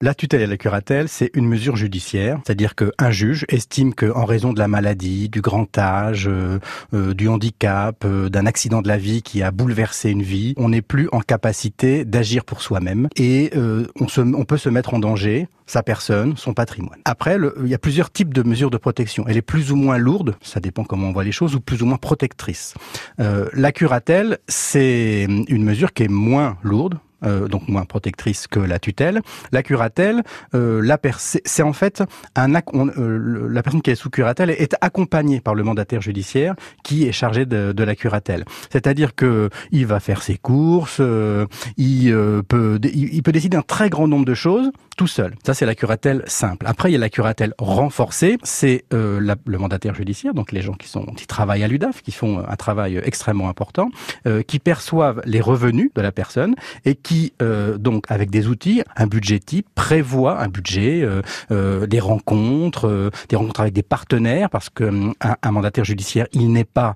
La tutelle et la curatelle, c'est une mesure judiciaire, c'est-à-dire qu'un juge estime qu'en raison de la maladie, du grand âge, euh, euh, du handicap, euh, d'un accident de la vie qui a bouleversé une vie, on n'est plus en capacité d'agir pour soi-même et on, se, on peut se mettre en danger sa personne, son patrimoine. Après, il y a plusieurs types de mesures de protection. Elle est plus ou moins lourde, ça dépend comment on voit les choses, ou plus ou moins protectrice. la curatelle, c'est une mesure qui est moins lourde, euh, donc moins protectrice que la tutelle. La curatelle, euh, la c'est en fait un euh, la personne qui est sous curatelle est accompagnée par le mandataire judiciaire qui est chargé de, de la curatelle. C'est-à-dire que il va faire ses courses, euh, il peut il, peut décider un très grand nombre de choses tout seul. Ça c'est la curatelle simple. Après il y a la curatelle renforcée, c'est le mandataire judiciaire, donc les gens qui sont qui travaillent à l'UDAF, qui font un travail extrêmement important, qui perçoivent les revenus de la personne et qui, euh, donc, avec des outils, un budget type, prévoit un budget, euh, euh, des rencontres, des rencontres avec des partenaires, parce que un, un mandataire judiciaire, il n'est pas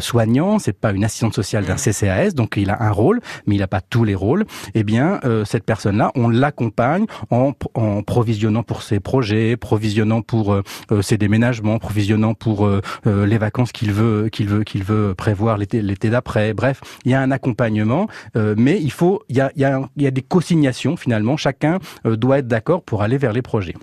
soignant, c'est pas une assistante sociale d'un CCAS, donc il a un rôle, mais il n'a pas tous les rôles. Eh bien, cette personne-là, on l'accompagne en, en, provisionnant pour ses projets, provisionnant pour ses déménagements, provisionnant pour les vacances qu'il veut, qu'il veut, qu'il veut prévoir l'été, l'été d'après. Bref, il y a un accompagnement, mais il faut, il y a il y a, des consignations finalement. Chacun euh, doit être d'accord pour aller vers les projets.